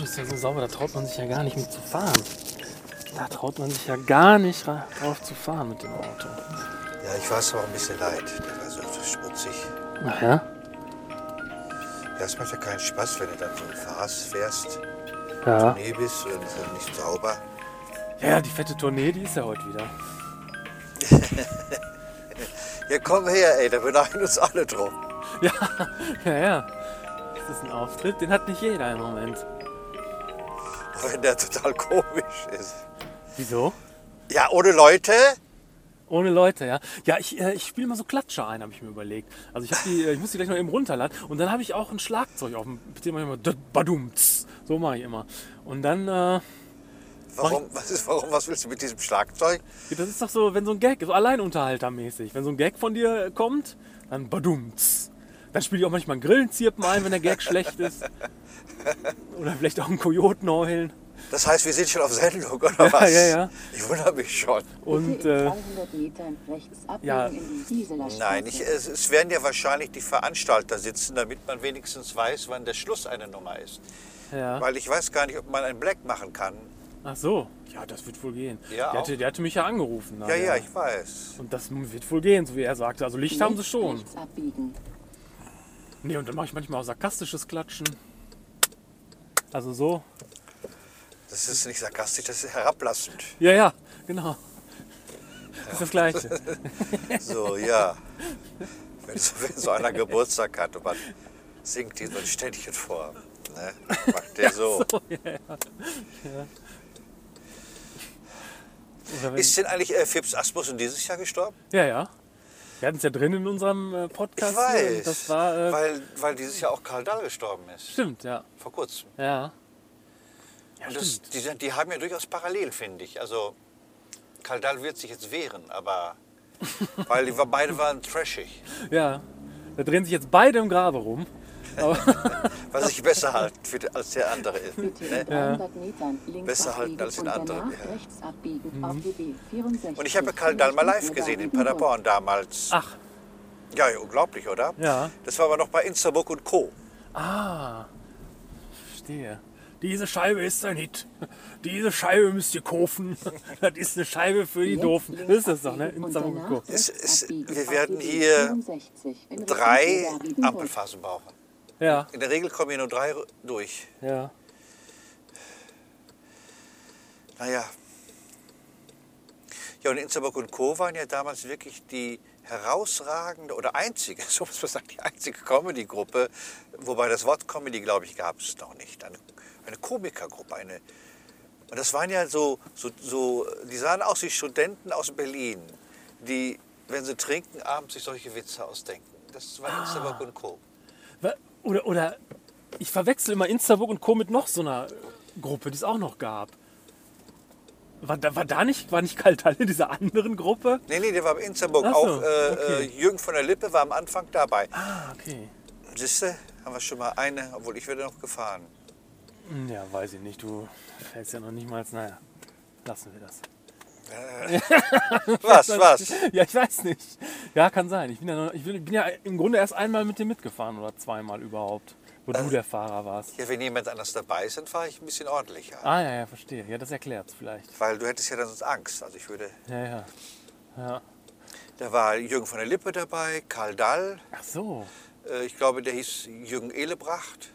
Auto ist ja so sauber, da traut man sich ja gar nicht mit zu fahren. Da traut man sich ja gar nicht ra- drauf zu fahren mit dem Auto. Ja, ich war es auch ein bisschen leid. Der war so, schmutzig. Ach ja? Ja, es macht ja keinen Spaß, wenn du dann so fährst, fährst, Ja. nee bist und es ist nicht sauber. Ja, die fette Tournee, die ist ja heute wieder. Ja, komm her, ey, da beneiden uns alle drum. Ja, ja, ja. Das ist ein Auftritt, den hat nicht jeder im Moment. Wenn der total komisch ist. Wieso? Ja, ohne Leute? Ohne Leute, ja. Ja, ich, äh, ich spiele mal so Klatscher ein, habe ich mir überlegt. Also ich, hab die, äh, ich muss die gleich noch eben runterladen. Und dann habe ich auch ein Schlagzeug auf dem PC. Mach ich immer badumts. So mache ich immer. Und dann, äh, Warum, was, ist, warum, was willst du mit diesem Schlagzeug? das ist doch so, wenn so ein Gag, so Alleinunterhaltermäßig. Wenn so ein Gag von dir kommt, dann badumts. Dann spiele ich auch manchmal einen Grillenzirpen ein, wenn der Gag schlecht ist. Oder vielleicht auch einen Kojoten heulen. Das heißt, wir sind schon auf Sendung, oder Ja, was? ja, ja. Ich wundere mich schon. Und äh, 200 Metern rechts abbiegen ja. Nein, ich, es, es werden ja wahrscheinlich die Veranstalter sitzen, damit man wenigstens weiß, wann der Schluss einer Nummer ist. ja. Weil ich weiß gar nicht, ob man einen Black machen kann. Ach so. Ja, das wird wohl gehen. Ja, der, hatte, der hatte mich ja angerufen. Ja, nachher. ja, ich weiß. Und das wird wohl gehen, so wie er sagte. Also Licht haben sie schon. Abbiegen. Nee, und dann mache ich manchmal auch sarkastisches Klatschen. Also so. Das ist nicht sarkastisch, das ist herablassend. Ja, ja, genau. Das ist das Gleiche. So, ja. Wenn so, wenn so einer Geburtstag hat und man singt ihm so ein Ständchen vor, ne? macht der so. So, ja, ja. ja. Ist denn eigentlich äh, Phipps Asmussen dieses Jahr gestorben? ja, ja. Wir hatten es ja drin in unserem äh, Podcast. Ich weiß. Das war. Äh, weil, weil dieses Jahr auch Karl Dahl gestorben ist. stimmt, ja. Vor kurzem. Ja. Ja, Und das, die, die haben ja durchaus parallel, finde ich. Also Karl Dahl wird sich jetzt wehren, aber weil die beide waren trashig. Ja. Da drehen sich jetzt beide im Grabe rum. Was sich besser halten für, die- als der andere ist. Ne? 300 Metern links Besser halten als den anderen, ja. Mhm. auf die B 64. Und ich habe Karl Dahl mal live gesehen in Paderborn damals. ach, Ja, ja, unglaublich, oder? Ja. Das war aber noch bei Instabook und Co. ah. Verstehe. Diese Scheibe ist ein Hit. Diese Scheibe müsst ihr kaufen. Das ist eine Scheibe für die Doofen. Das ist das doch, ne? Es- es- wir werden hier 64 in Richtung Drei. Ampelphasen brauchen. Ja, In der Regel kommen hier nur drei durch. ja. Naja. Ja, und Instabook und Co. waren ja damals wirklich die herausragende oder einzige, so muss man sagen, die einzige Comedy-Gruppe, wobei das Wort Comedy, glaube ich, gab es noch nicht. Eine, eine Komikergruppe, eine. Und das waren ja so, so, so, die sahen aus wie Studenten aus Berlin, die, wenn sie trinken, abends sich solche Witze ausdenken. Das war Instabook und Co. Oder, oder ich verwechsel immer Instabook und Co. mit noch so einer Gruppe, die es auch noch gab. War da, war da nicht, war nicht Kaltal in dieser anderen Gruppe? Nee, nee, der war bei Instabook. Ach so, auch äh, okay. äh, Jürgen von der Lippe war am Anfang dabei. Ah, okay. Siehste, haben wir schon mal eine, obwohl ich werde noch gefahren. Hm, Ja, weiß ich nicht. Du fällst ja noch nicht mal. Naja, lassen wir das. Was, was? Ja, ich weiß nicht. Ja, kann sein. Ich bin ja, noch, ich bin, bin ja im Grunde erst einmal mit dir mitgefahren oder zweimal überhaupt, wo du der Fahrer warst. Ja, wenn jemand anders dabei ist, dann fahre ich ein bisschen ordentlicher. Ah, ja, ja, verstehe. Ja, das erklärt's vielleicht. Weil du hättest ja dann sonst Angst. Also ich würde. Ja, ja. Ja. Da war Jürgen von der Lippe dabei, Karl Dall, Ach so. äh, ich glaube, der hieß Jürgen Ehlebracht.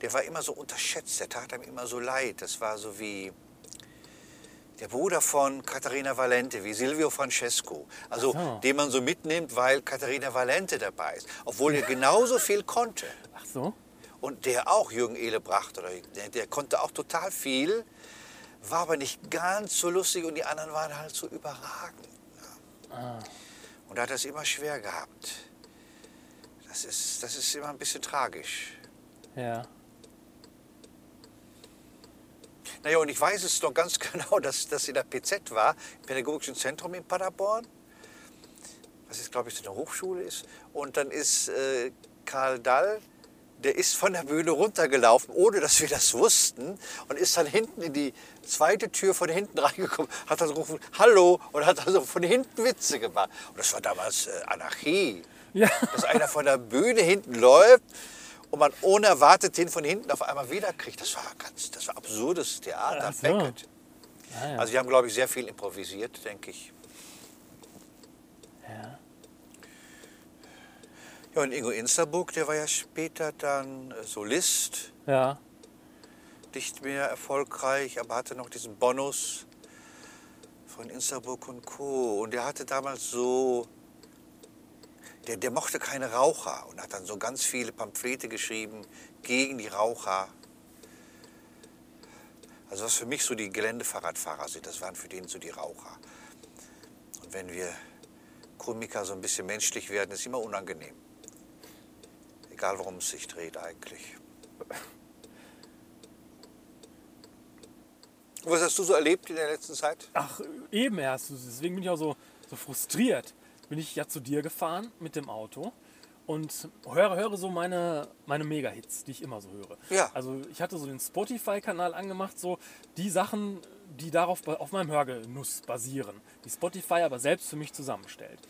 Der war immer so unterschätzt, der tat einem immer so leid. Das war so wie der Bruder von Katharina Valente, wie Silvio Francesco. Also so. den man so mitnimmt, weil Katharina Valente dabei ist. Obwohl er genauso viel konnte. Ach so. Und der auch, Jürgen Ehlebracht, oder der, der konnte auch total viel, war aber nicht ganz so lustig und die anderen waren halt so überragend. Ja. Und da hat er es immer schwer gehabt. Das ist, das ist immer ein bisschen tragisch. Ja. Naja, und ich weiß es noch ganz genau, dass das in der PZ war, im Pädagogischen Zentrum in Paderborn, was jetzt, glaube ich, so eine Hochschule ist. Und dann ist äh, Karl Dall, der ist von der Bühne runtergelaufen, ohne dass wir das wussten, und ist dann hinten in die zweite Tür von hinten reingekommen, hat dann gerufen, Hallo, und hat also von hinten Witze gemacht. Und das war damals äh, Anarchie. Ja. Dass einer von der Bühne hinten läuft und man unerwartet den von hinten auf einmal wiederkriegt. Das war ganz, das war absurdes Theater. So. Beckett. Ah, ja. Also wir haben, glaube ich, sehr viel improvisiert, denke ich. ja. Ja, und Ingo Insterburg, der war ja später dann äh, Solist, ja. nicht mehr erfolgreich, aber hatte noch diesen Bonus von Insterburg und Co. Und der hatte damals so, der, der mochte keine Raucher und hat dann so ganz viele Pamphlete geschrieben gegen die Raucher. Also was für mich so die Geländefahrradfahrer sind, das waren für den so die Raucher. Und wenn wir Komiker so ein bisschen menschlich werden, ist immer unangenehm. Egal worum es sich dreht eigentlich. Was hast du so erlebt in der letzten Zeit? Ach, eben erst. Deswegen bin ich auch so, so frustriert. Bin ich ja zu dir gefahren mit dem Auto und höre, höre so meine, meine Mega-Hits, die ich immer so höre. Ja. Also ich hatte so den Spotify-Kanal angemacht, so die Sachen, die darauf auf meinem Hörgenuss basieren, die Spotify aber selbst für mich zusammenstellt.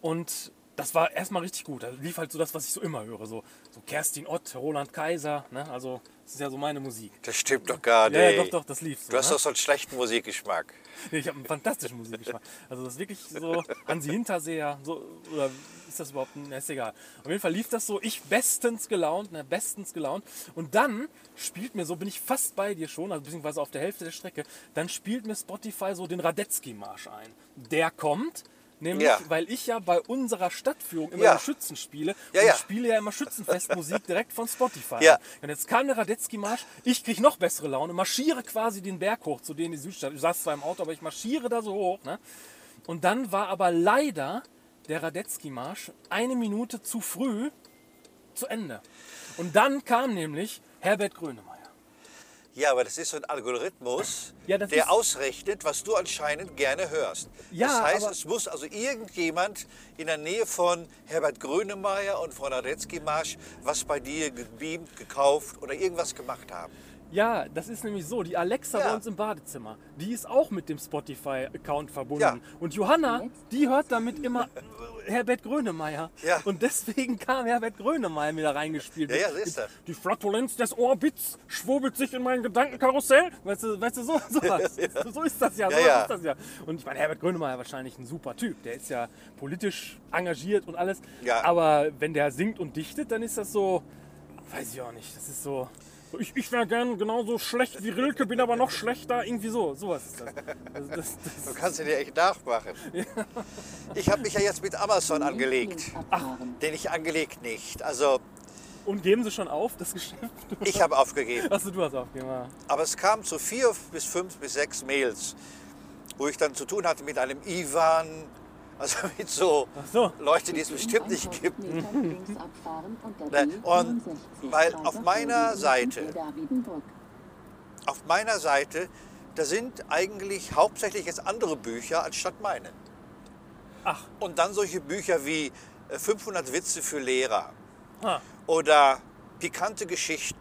Und das war erstmal richtig gut. Da lief halt so das, was ich so immer höre. So, so Kerstin Ott, Roland Kaiser. Ne? Also, das ist ja so meine Musik. Das stimmt doch gar nicht. Ja, ja, doch, doch, das lief so. Du hast ne? doch so einen schlechten Musikgeschmack. Nee, ich habe einen fantastischen Musikgeschmack. Also das ist wirklich so Hansi Hinterseher, so, oder ist das überhaupt, ne, ist egal. Auf jeden Fall lief das so, ich bestens gelaunt, ne, bestens gelaunt. Und dann spielt mir so, bin ich fast bei dir schon, also beziehungsweise auf der Hälfte der Strecke, dann spielt mir Spotify so den Radetzky-Marsch ein. Der kommt, nämlich, Ja. weil ich ja bei unserer Stadtführung immer Ja. die Schützen spiele. Ja, und ich spiele ja immer Schützenfestmusik direkt von Spotify. Und jetzt kam der Radetzky-Marsch, ich kriege noch bessere Laune, marschiere quasi den Berg hoch zu denen in die Südstadt. Ich saß zwar im Auto, aber ich marschiere da so hoch. Ne? Und dann war aber leider der Radetzky-Marsch eine Minute zu früh zu Ende. Und dann kam nämlich Herbert Grönemeyer. Ja, aber das ist so ein Algorithmus, Ja, der ausrechnet, was du anscheinend gerne hörst. Ja, das heißt, es muss also irgendjemand in der Nähe von Herbert Grönemeyer und von Radetzky Marsch was bei dir gebeamt, gekauft oder irgendwas gemacht haben. Ja, das ist nämlich so. Die Alexa Ja. bei uns im Badezimmer, die ist auch mit dem Spotify-Account verbunden. Ja. Und Johanna, die hört damit immer Herbert Grönemeyer. Ja. Und deswegen kam Herbert Grönemeyer wieder reingespielt. Ja, ja, so ist das. Die Flatulenz des Orbits schwurbelt sich in mein Gedankenkarussell. Weißt du, weißt du so, so, was. so ist das ja. So Ja, ja. ist das ja. Und ich meine, Herbert Grönemeyer wahrscheinlich ein super Typ. Der ist ja politisch engagiert und alles. Ja. Aber wenn der singt und dichtet, dann ist das so, weiß ich auch nicht. Das ist so. Ich, ich wäre gern genauso schlecht wie Rilke, bin aber noch schlechter. Irgendwie so. Sowas ist das. das, das, Du das kannst ihn dir echt nachmachen. Ich habe mich ja jetzt mit Amazon angelegt. Abfahren. Den ich angelegt nicht. Also und geben sie schon auf, das Geschäft? ich habe aufgegeben. Achso, du hast aufgegeben. ja. Aber es kam zu vier bis fünf bis sechs Mails, wo ich dann zu tun hatte mit einem Ivan, also mit so, so. Leute, die es bestimmt nicht 1000 gibt. Und Ne, der und B65 weil auf meiner Seite-. Auf meiner Seite, da sind eigentlich hauptsächlich jetzt andere Bücher anstatt meine. Ach, Und dann solche Bücher wie äh, 500 Witze für Lehrer ah, oder pikante Geschichten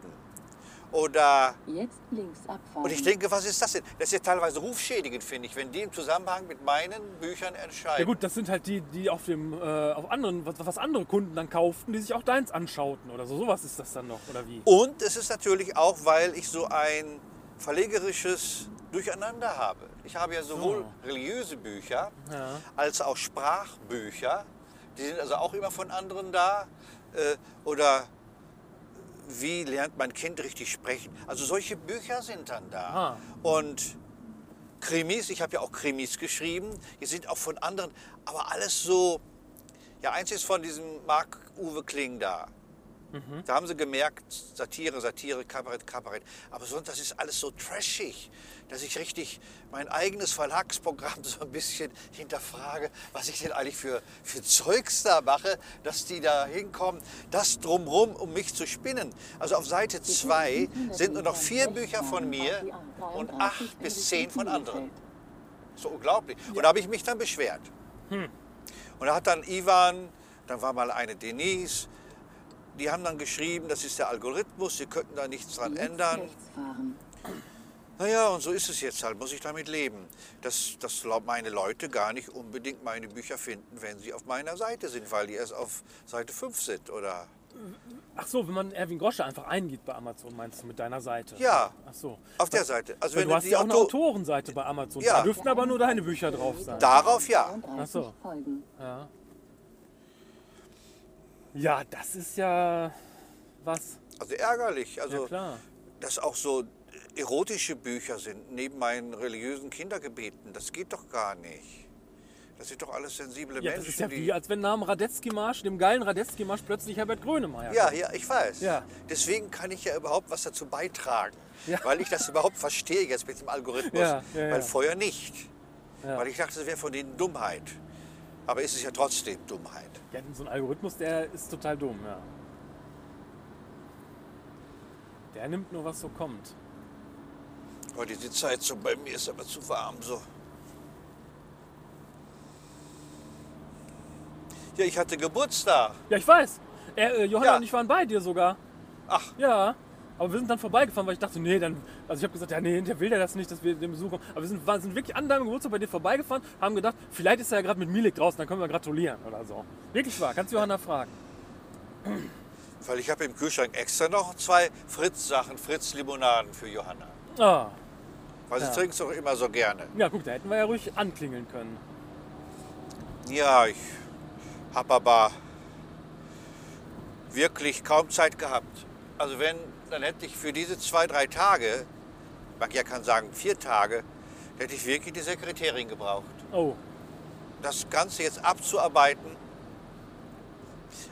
oder Jetzt links abfahren. und ich denke, was ist das denn? Das ist ja teilweise rufschädigend, finde ich, wenn die im Zusammenhang mit meinen Büchern entscheiden. Ja gut, das sind halt die, die auf dem, äh, auf anderen, was, was andere Kunden dann kauften, die sich auch deins anschauten oder so. Sowas ist das dann noch, oder wie? Und es ist natürlich auch, weil ich so ein verlegerisches Durcheinander habe. Ich habe ja sowohl religiöse Bücher Ja. als auch Sprachbücher. Die sind also auch immer von anderen da. Äh, oder wie lernt mein Kind richtig sprechen? Also solche Bücher sind dann da. Ah. Und Krimis, ich habe ja auch Krimis geschrieben, die sind auch von anderen, aber alles so, ja eins ist von diesem Marc-Uwe Kling da. Da haben sie gemerkt, Satire, Satire, Kabarett, Kabarett. Aber sonst, das ist alles so trashig, dass ich richtig mein eigenes Verlagsprogramm so ein bisschen hinterfrage, was ich denn eigentlich für, für Zeugs da mache, dass die da hinkommen, das drumrum, um mich zu spinnen. Also auf Seite 2 sind nur noch vier Bücher von mir und acht bis zehn von anderen. So unglaublich. Und da habe ich mich dann beschwert. Und da hat dann Ivan, dann war mal eine Denise, die haben dann geschrieben, das ist der Algorithmus, sie könnten da nichts dran Jetzt ändern. rechts fahren. Naja, und so ist es jetzt halt, muss ich damit leben. Dass, dass meine Leute gar nicht unbedingt meine Bücher finden, wenn sie auf meiner Seite sind, weil die erst auf Seite 5 sind oder Ach so, wenn man Erwin Grosche einfach eingibt bei Amazon, meinst du, mit deiner Seite? Ja, Ach so. auf der Seite. Also wenn du hast die ja auch eine Auto Autorenseite bei Amazon. Ja. Da dürften aber nur deine Bücher drauf sein. darauf ja. 33 Ach so. Folgen. Ja. Ja, das ist ja was. Also ärgerlich. Also Ja, klar. dass auch so erotische Bücher sind neben meinen religiösen Kindergebeten. Das geht doch gar nicht. Das sind doch alles sensible Ja, Menschen. das ist ja die wie, als wenn nach dem Radetzky-Marsch, dem geilen Radetzky-Marsch, plötzlich Herbert Grönemeyer Ja, ja, ich weiß. Ja. Deswegen kann ich ja überhaupt was dazu beitragen. Ja. Weil ich das überhaupt verstehe jetzt mit dem Algorithmus. Ja. Weil vorher nicht. Weil ich dachte, das wäre von denen Dummheit. Aber ist es ja trotzdem Dummheit. Ja, so ein Algorithmus, der ist total dumm, ja. Der nimmt nur, was so kommt. Oh, die Sitzheizung bei mir ist aber zu warm so. Ja, ich hatte Geburtstag. Ja, ich weiß. Er, äh, Johanna Ja. und ich waren bei dir sogar. Ach, Ja. Aber wir sind dann vorbeigefahren, weil ich dachte, nee, dann. Also ich habe gesagt, ja, nee, der will ja das nicht, dass wir den Besuch kommen. Aber wir sind, waren- sind wirklich an deinem Geburtstag bei dir vorbeigefahren, haben gedacht, vielleicht ist er ja gerade mit Milik draußen, dann können wir gratulieren oder so. Wirklich wahr, kannst du Johanna fragen. weil ich habe im Kühlschrank extra noch zwei Fritz-Sachen, Fritz-Limonaden für Johanna. Ah. Weil sie Ja. trinkt es doch immer so gerne. Ja, guck, da hätten wir ja ruhig anklingeln können. Ja, ich habe aber wirklich kaum Zeit gehabt. Also wenn, dann hätte ich für diese zwei, drei Tage, man ja kann sagen vier Tage, hätte ich wirklich die Sekretärin gebraucht. Oh. Das Ganze jetzt abzuarbeiten,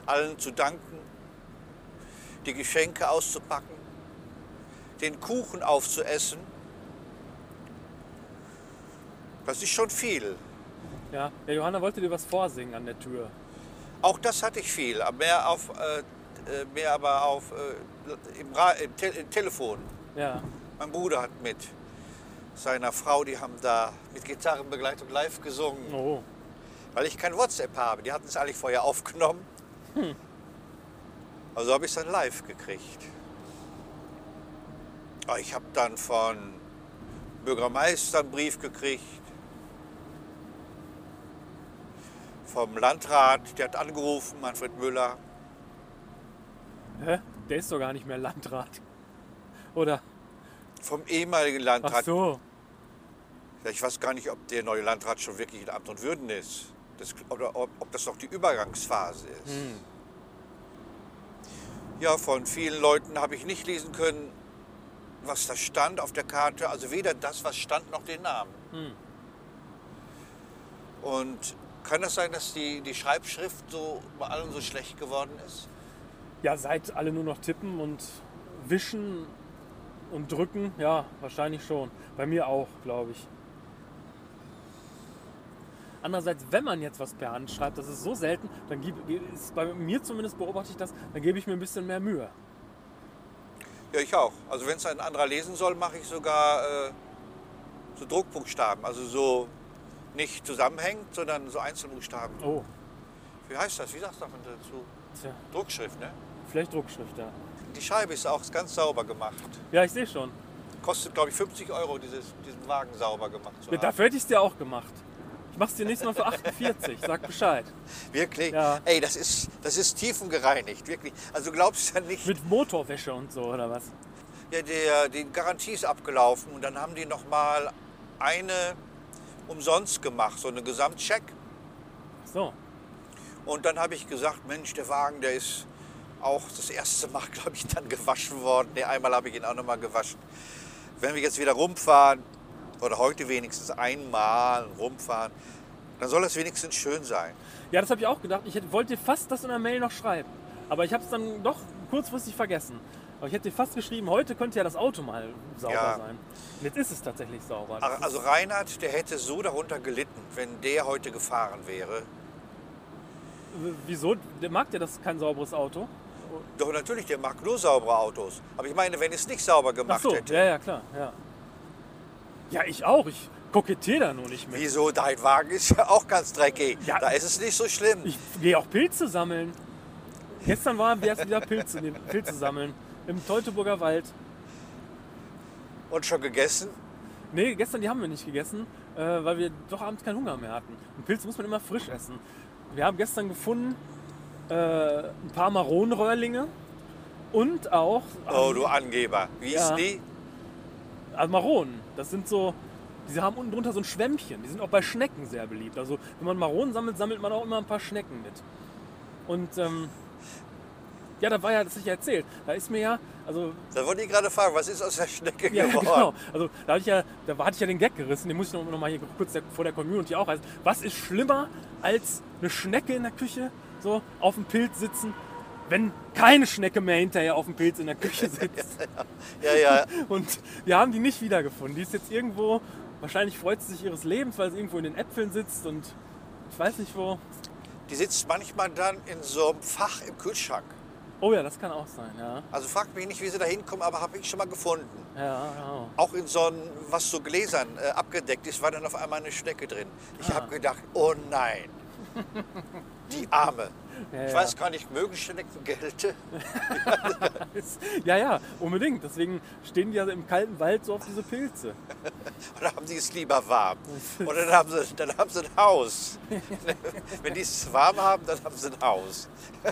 allen zu danken, die Geschenke auszupacken, den Kuchen aufzuessen. Das ist schon viel. Ja. ja, Johanna wollte dir was vorsingen an der Tür. Auch das hatte ich viel, mehr, auf, äh, äh, mehr aber auf, äh, im, Ra im, Te im Telefon. Ja. Mein Bruder hat mit seiner Frau, die haben da mit Gitarrenbegleitung live gesungen, Oh. weil ich kein WhatsApp habe. Die hatten es eigentlich vorher aufgenommen. Also habe ich es dann live gekriegt. Aber Ich habe dann von Bürgermeister einen Brief gekriegt, vom Landrat, der hat angerufen, Manfred Müller. Hä? Der ist doch gar nicht mehr Landrat. Oder? Vom ehemaligen Ach Landrat. so. Ja, ich weiß gar nicht, ob der neue Landrat schon wirklich in Amt und Würden ist. Das, oder ob, ob das noch die Übergangsphase ist. Hm. Ja, von vielen Leuten habe ich nicht lesen können, was da stand auf der Karte. Also weder das, was stand, noch den Namen. Hm. Und kann das sein, dass die, die Schreibschrift so bei allen so schlecht geworden ist? Ja, seit alle nur noch tippen und wischen und drücken, ja, wahrscheinlich schon. Bei mir auch, glaube ich. Andererseits, wenn man jetzt was per Hand schreibt, das ist so selten, dann gib, ist bei mir zumindest beobachte ich das, dann gebe ich mir ein bisschen mehr Mühe. Ja, ich auch. Also wenn es ein anderer lesen soll, mache ich sogar äh, so Druckbuchstaben. Also so nicht zusammenhängend, sondern so Einzelbuchstaben. Oh, Wie heißt das? Wie sagt man dazu? tja, Druckschrift, ne? vielleicht Druckschrift, ja. Die Scheibe ist auch ganz sauber gemacht. Ja, ich sehe schon. Kostet, glaube ich, 50 Euro, dieses, diesen Wagen sauber gemacht zu Ja, haben. dafür hätte ich es dir auch gemacht. Ich mach's dir nächstes Mal für 48, sag Bescheid. Wirklich? Ja. Ey, das ist, das ist tiefengereinigt, wirklich. Also du glaubst ja nicht, Mit Motorwäsche und so, oder was? ja, der, die Garantie ist abgelaufen und dann haben die noch mal eine umsonst gemacht, so eine Gesamtcheck. Ach so. Und dann habe ich gesagt, Mensch, der Wagen, der ist auch das erste Mal, glaube ich, dann gewaschen worden. Ne, einmal habe ich ihn auch noch mal gewaschen. Wenn wir jetzt wieder rumfahren, oder heute wenigstens einmal rumfahren, dann soll es wenigstens schön sein. Ja, das habe ich auch gedacht. Ich hätte, wollte fast das in der Mail noch schreiben. Aber ich habe es dann doch kurzfristig vergessen. Aber ich hätte fast geschrieben, heute könnte ja das Auto mal sauber Ja. sein. Und jetzt ist es tatsächlich sauber. Das Also Reinhard, der hätte so darunter gelitten, wenn der heute gefahren wäre. wieso? Der mag ja das kein sauberes Auto. Doch natürlich, der mag nur saubere Autos. Aber ich meine, wenn es nicht sauber Ach gemacht so, hätte. ja, ja, klar. Ja, ja ich auch. Ich kokettiere da nur nicht mit. Wieso? Dein Wagen ist ja auch ganz dreckig. Ja. Da ist es nicht so schlimm. Ich gehe auch Pilze sammeln. Gestern waren wir erst wieder Pilze, Pilze sammeln. Im Teutoburger Wald. Und schon gegessen? Nee, gestern die haben wir nicht gegessen, äh, weil wir doch abends keinen Hunger mehr hatten. Und Pilze muss man immer frisch essen. Wir haben gestern gefunden äh, ein paar Maronenröhrlinge Und auch Oh, du Angeber. Wie ist Ja. die? also Maronen. Das sind so, diese haben unten drunter so ein Schwämmchen. Die sind auch bei Schnecken sehr beliebt. Also wenn man Maronen sammelt, sammelt man auch immer ein paar Schnecken mit. Und ähm, ja, da war ja, das ich ja erzählt. Da ist mir ja, also Da wollte ich gerade fragen, was ist aus der Schnecke Ja, geworden? genau. Also da hatte ich ja, da hatte ich ja den Gag gerissen, den muss ich noch, noch mal hier kurz der, vor der Community auch. Also, was ist schlimmer als eine Schnecke in der Küche, so auf dem Pilz sitzen, wenn keine Schnecke mehr hinterher auf dem Pilz in der Küche sitzt? Ja, ja. Und wir haben die nicht wiedergefunden. Die ist jetzt irgendwo, wahrscheinlich freut sie sich ihres Lebens, weil sie irgendwo in den Äpfeln sitzt und ich weiß nicht wo. Die sitzt manchmal dann in so einem Fach im Kühlschrank. Oh ja, das kann auch sein, ja. Also fragt mich nicht, wie sie da hinkommen, aber habe ich schon mal gefunden. Ja, genau. Auch in so einem, was so Gläsern äh, abgedeckt ist, war dann auf einmal eine Schnecke drin. Ich Ah. habe gedacht, oh nein, die Arme. Ja, Ich ja. weiß gar nicht, mögen Schnecken Gelte? Ja, ja, unbedingt. Deswegen stehen die ja im kalten Wald so auf diese Pilze. Oder haben die es lieber warm? Oder dann haben sie, dann haben sie ein Haus. Wenn die es warm haben, dann haben sie ein Haus. ah,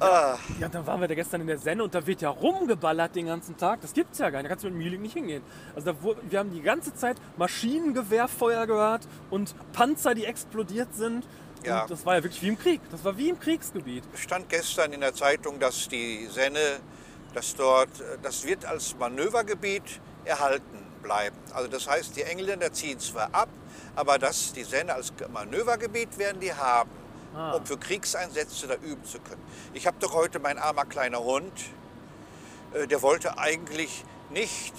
Ja, dann waren wir da gestern in der Senne und da wird ja rumgeballert den ganzen Tag. Das gibt's ja gar nicht. Da kannst du mit dem Mieling nicht hingehen. Also da, wir haben die ganze Zeit Maschinengewehrfeuer gehört und Panzer, die explodiert sind. Ja. Und das war ja wirklich wie im Krieg. Das war wie im Kriegsgebiet. stand gestern in der Zeitung, dass die Senne, dass dort, das wird als Manövergebiet erhalten bleiben. Also das heißt, die Engländer ziehen zwar ab, aber dass die Senne als Manövergebiet werden die haben, Ah. um für Kriegseinsätze da üben zu können. Ich habe doch heute mein armer kleiner Hund, äh, der wollte eigentlich nicht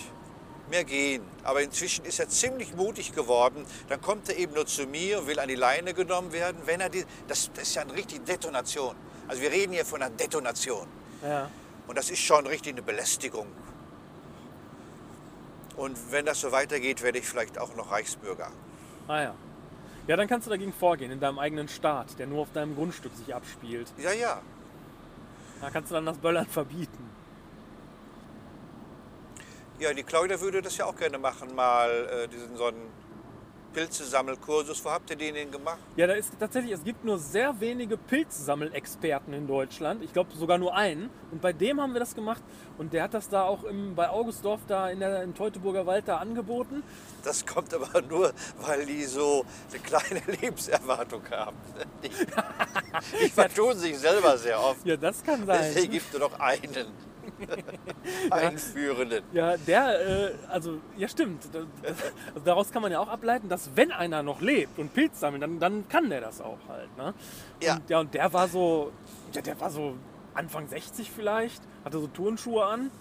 mehr gehen. Aber inzwischen ist er ziemlich mutig geworden. Dann kommt er eben nur zu mir und will an die Leine genommen werden. Wenn er die, das, das ist ja eine richtige Detonation. Also wir reden hier von einer Detonation. Ja. Und das ist schon richtig eine Belästigung. Und wenn das so weitergeht, werde ich vielleicht auch noch Reichsbürger. Ah ja. Ja, dann kannst du dagegen vorgehen, in deinem eigenen Staat, der nur auf deinem Grundstück sich abspielt. Ja, ja. Da kannst du dann das Böllern verbieten. Ja, die Claudia würde das ja auch gerne machen, mal äh, diesen so einen Pilzesammelkursus. Wo habt ihr den denn gemacht? Ja, da ist tatsächlich, es gibt nur sehr wenige Pilzsammelexperten in Deutschland. Ich glaube sogar nur einen. Und bei dem haben wir das gemacht. Und der hat das da auch im, bei Augustdorf da in der, im Teutoburger Wald da angeboten. Das kommt aber nur, weil die so eine kleine Lebenserwartung haben. Die, die vertun sich selber sehr oft. Ja, das kann sein. Deswegen gibt es nur noch einen. Einführenden. Ja, der, äh, also, ja stimmt. Das- Also daraus kann man ja auch ableiten, dass wenn einer noch lebt und Pilz sammelt, dann, dann kann der das auch halt. Ne? Ja. Und, ja, und der war so, ja, der war so Anfang 60 vielleicht, hatte so Turnschuhe an.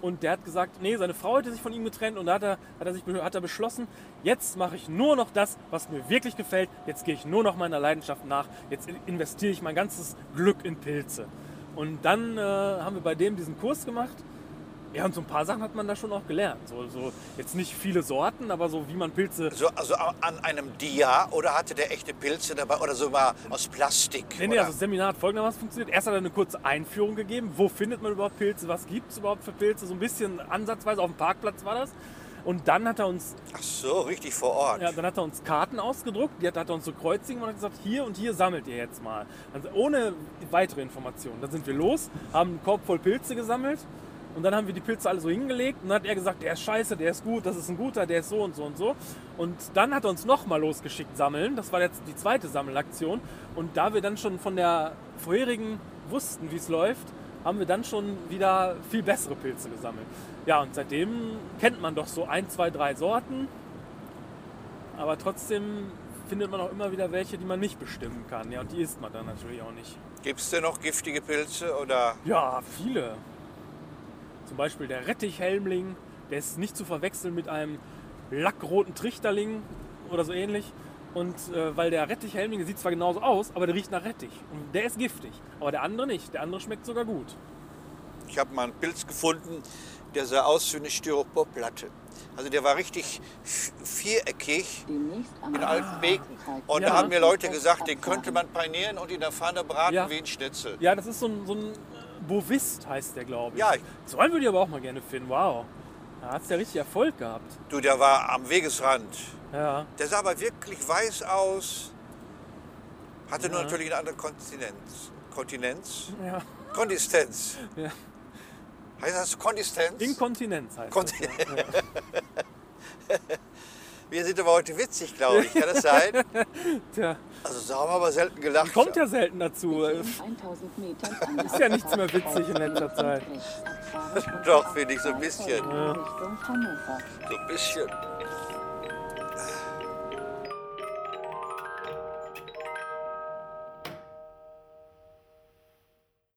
Und der hat gesagt, nee, seine Frau hätte sich von ihm getrennt und da hat er, hat er, sich, hat er beschlossen, jetzt mache ich nur noch das, was mir wirklich gefällt. Jetzt gehe ich nur noch meiner Leidenschaft nach. Jetzt investiere ich mein ganzes Glück in Pilze. Und dann äh, haben wir bei dem diesen Kurs gemacht. Ja, und so ein paar Sachen hat man da schon auch gelernt. So, so jetzt nicht viele Sorten, aber so wie man Pilze. So, also an einem Dia oder hatte der echte Pilze dabei oder so mal aus Plastik? Nee, nee, oder? also das Seminar hat folgendermaßen funktioniert. Erst hat er eine kurze Einführung gegeben. Wo findet man überhaupt Pilze? Was gibt es überhaupt für Pilze? So ein bisschen ansatzweise auf dem Parkplatz war das. Und dann hat er uns Ach so, richtig vor Ort. Ja, dann hat er uns Karten ausgedruckt, die hat, hat er uns so Kreuzigen und hat gesagt, hier und hier sammelt ihr jetzt mal. Also ohne weitere Informationen. Dann sind wir los, haben einen Korb voll Pilze gesammelt und dann haben wir die Pilze alle so hingelegt und dann hat er gesagt, der ist scheiße, der ist gut, das ist ein guter, der ist so und so und so. Und dann hat er uns nochmal losgeschickt sammeln. Das war jetzt die zweite Sammelaktion. Und da wir dann schon von der vorherigen wussten, wie es läuft, haben wir dann schon wieder viel bessere Pilze gesammelt. Ja, und seitdem kennt man doch so ein, zwei, drei Sorten. Aber trotzdem findet man auch immer wieder welche, die man nicht bestimmen kann. Ja, und die isst man dann natürlich auch nicht. Gibt es denn noch giftige Pilze oder? Ja, viele. Zum Beispiel der Rettichhelmling, der ist nicht zu verwechseln mit einem lackroten Trichterling oder so ähnlich. Und äh, weil der Rettichhelmling, sieht zwar genauso aus, aber der riecht nach Rettich. Und der ist giftig. Aber der andere nicht. Der andere schmeckt sogar gut. Ich habe mal einen Pilz gefunden, der sah aus wie eine Styroporplatte. Also der war richtig viereckig in alten Beken. Und Ja. da haben mir Leute gesagt, den könnte man panieren und in der Pfanne braten Ja. wie ein Schnitzel. Ja, das ist so ein, so ein Bovist, heißt der, glaube ich. Ja, ich- so einen würde ich aber auch mal gerne finden. Wow. Da hat es ja richtig Erfolg gehabt. Du, der war am Wegesrand. Ja. Der sah aber wirklich weiß aus. Hatte nur Ja. natürlich eine andere Konsistenz. Kontinenz. Ja. Konsistenz. Ja. Heißt das Konsistenz? Inkontinenz heißt Kon das. Ja. Wir sind aber heute witzig, glaube ich. Kann das sein? Tja, Also so haben wir aber selten gelacht. kommt ja selten dazu. In 1000 Metern an der Ist ja nichts mehr witzig in letzter Zeit. Doch, finde ich so ein bisschen. Richtung Hannover. So ein bisschen.